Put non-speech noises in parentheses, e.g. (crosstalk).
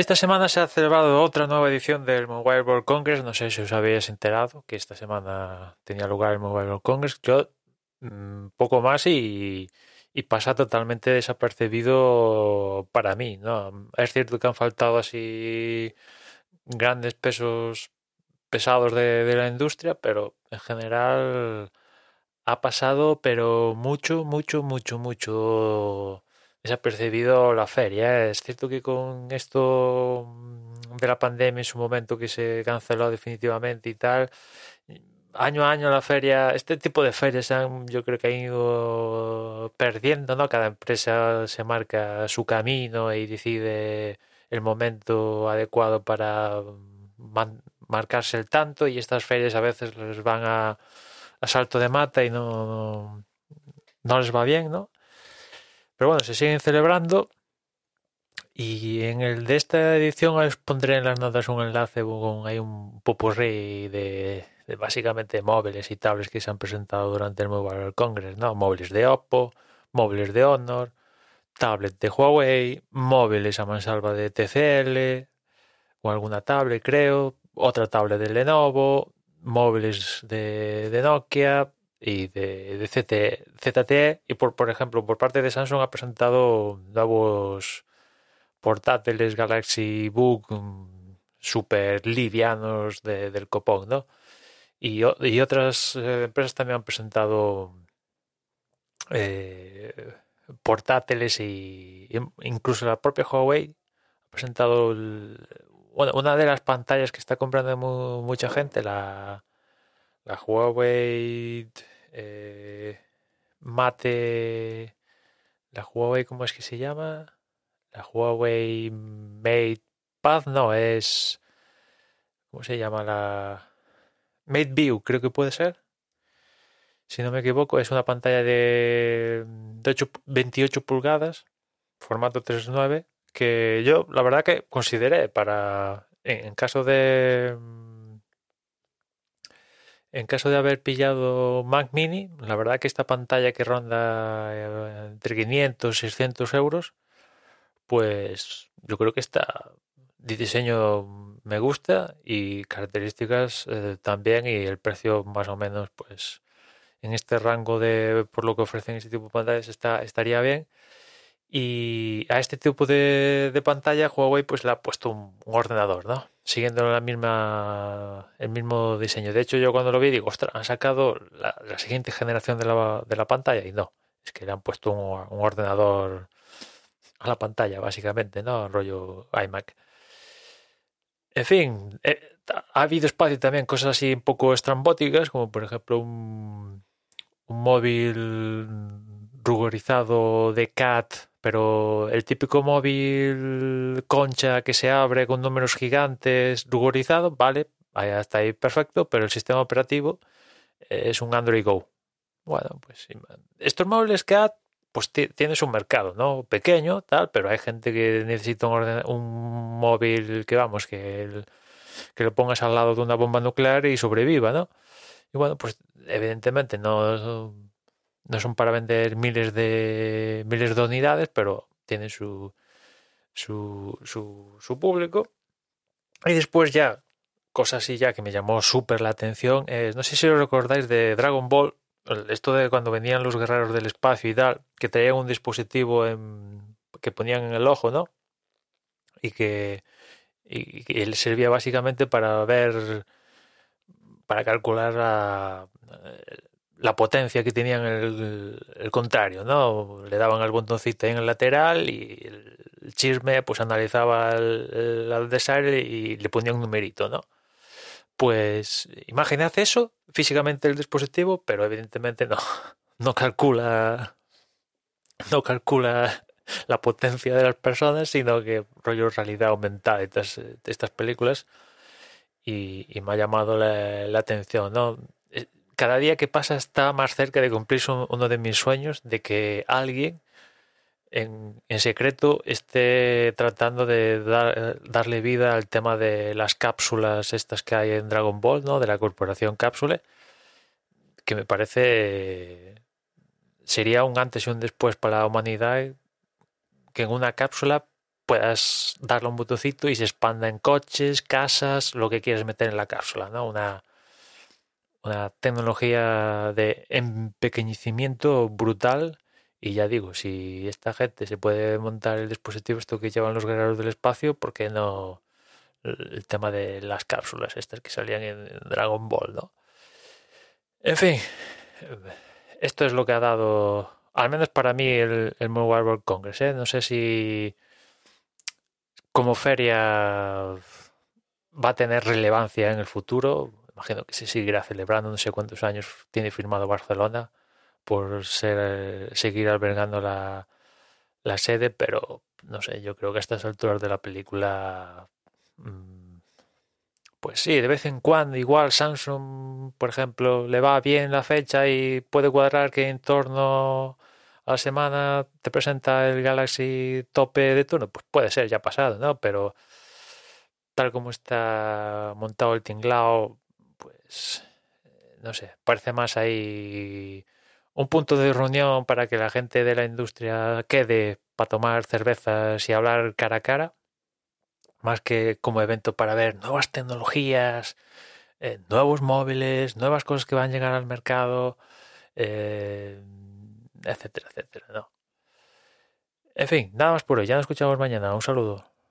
Esta semana se ha celebrado otra nueva edición del Mobile World Congress. No sé si os habéis enterado que esta semana tenía lugar el Mobile World Congress. Yo mm, poco más y, pasa totalmente desapercibido para mí. ¿no? Es cierto que han faltado así grandes pesos pesados de la industria, pero en general ha pasado, pero mucho, mucho, mucho, mucho desapercibido la feria. Es cierto que con esto mm, de la pandemia en su momento que se canceló definitivamente y tal, año a año la feria, este tipo de ferias han, yo creo que han ido perdiendo, ¿no? Cada empresa se marca su camino y decide el momento adecuado para marcarse el tanto y estas ferias a veces les van a, a salto de mata y no, no les va bien, ¿no? Pero bueno, se siguen celebrando. Y en el de esta edición os pondré en las notas un enlace con hay un popurrí de, básicamente móviles y tablets que se han presentado durante el Mobile World Congress, ¿no? Móviles de Oppo, móviles de Honor, tablet de Huawei, móviles a mansalva de TCL, o alguna tablet creo, otra tablet de Lenovo, móviles de Nokia, y de, de ZTE y por, por ejemplo por parte de Samsung ha presentado nuevos portátiles Galaxy Book mm, super livianos de, del copón ¿no? y, otras eh, empresas también han presentado eh, portátiles y incluso la propia Huawei ha presentado bueno, una de las pantallas que está comprando mu mucha gente la la Huawei eh, Mate, la Huawei, ¿cómo es que se llama? La Huawei Mate Pad, no, es, ¿cómo se llama? La Mate View, creo que puede ser. Si no me equivoco, es una pantalla de, de 8, 28 pulgadas, formato 3.9, que yo la verdad que consideré para, en, en caso de en caso de haber pillado Mac Mini, la verdad que esta pantalla que ronda eh, entre 500 y 600 euros, pues yo creo que está de diseño me gusta y características eh, también y el precio más o menos pues en este rango de por lo que ofrecen este tipo de pantallas está, estaría bien y a este tipo de, de pantalla Huawei pues le ha puesto un, ordenador, ¿no? siguiendo la misma, el mismo diseño. De hecho, yo cuando lo vi digo, ostras, han sacado la, siguiente generación de la, de la, pantalla y no, es que le han puesto un, un, ordenador a la pantalla, básicamente, ¿no? Rollo iMac. En fin, eh, ha habido espacio también, cosas así un poco estrambóticas, como por ejemplo un, un móvil rugorizado de CAT pero el típico móvil concha que se abre con números gigantes, rugorizado, vale, hasta ahí perfecto, pero el sistema operativo es un Android Go. Bueno, pues estos móviles que pues tienes un mercado, ¿no? Pequeño, tal, pero hay gente que necesita un, un móvil que vamos, que, el, que lo pongas al lado de una bomba nuclear y sobreviva, ¿no? Y bueno, pues evidentemente no no son para vender miles de miles de unidades, pero tienen su su, su, público. Y después ya, cosas así ya que me llamó súper la atención, no sé si os recordáis de Dragon Ball, esto de cuando venían los guerreros del espacio y tal, que traían un dispositivo en, que ponían en el ojo, ¿no? Y que, y él servía básicamente para ver, para calcular a, la potencia que tenían el, contrario, ¿no? Le daban el botoncito en el lateral y el chisme pues analizaba el, adversario y le ponía un numerito, ¿no? Pues imaginad eso, físicamente el dispositivo, pero evidentemente no, (laughs) no calcula no calcula la potencia de las personas, sino que rollo realidad aumentada estas, estas películas y, y, me ha llamado la, la atención, ¿no? Cada día que pasa está más cerca de cumplirse uno de mis sueños, de que alguien en, secreto esté tratando de dar, darle vida al tema de las cápsulas estas que hay en Dragon Ball, ¿no? De la corporación Cápsule, que me parece sería un antes y un después para la humanidad que en una cápsula puedas darle un botoncito y se expanda en coches, casas, lo que quieres meter en la cápsula, ¿no? Una, una tecnología de empequeñecimiento brutal. Y ya digo, si esta gente se puede montar el dispositivo esto que llevan los guerreros del espacio, ¿por qué no el tema de las cápsulas estas que salían en Dragon Ball, ¿no? En fin, esto es lo que ha dado, al menos para mí, el, Mobile World Congress. ¿eh? No sé si como feria va a tener relevancia en el futuro. Imagino que se seguirá celebrando, no sé cuántos años tiene firmado Barcelona por seguir albergando la, la sede, pero no sé, yo creo que a estas alturas de la película, mm, pues sí, de vez en cuando, igual Samsung, por ejemplo, le va bien la fecha y puede cuadrar que en torno a la semana te presenta el Galaxy tope de turno, pues puede ser, ya ha pasado, ¿no? Pero tal como está montado el tinglao, pues no sé, parece más ahí un punto de reunión para que la gente de la industria quede para tomar cervezas y hablar cara a cara, más que como evento para ver nuevas tecnologías, eh, nuevos móviles, nuevas cosas que van a llegar al mercado, eh, etcétera, etcétera, ¿no? En fin, nada más por hoy. Ya nos escuchamos mañana. Un saludo.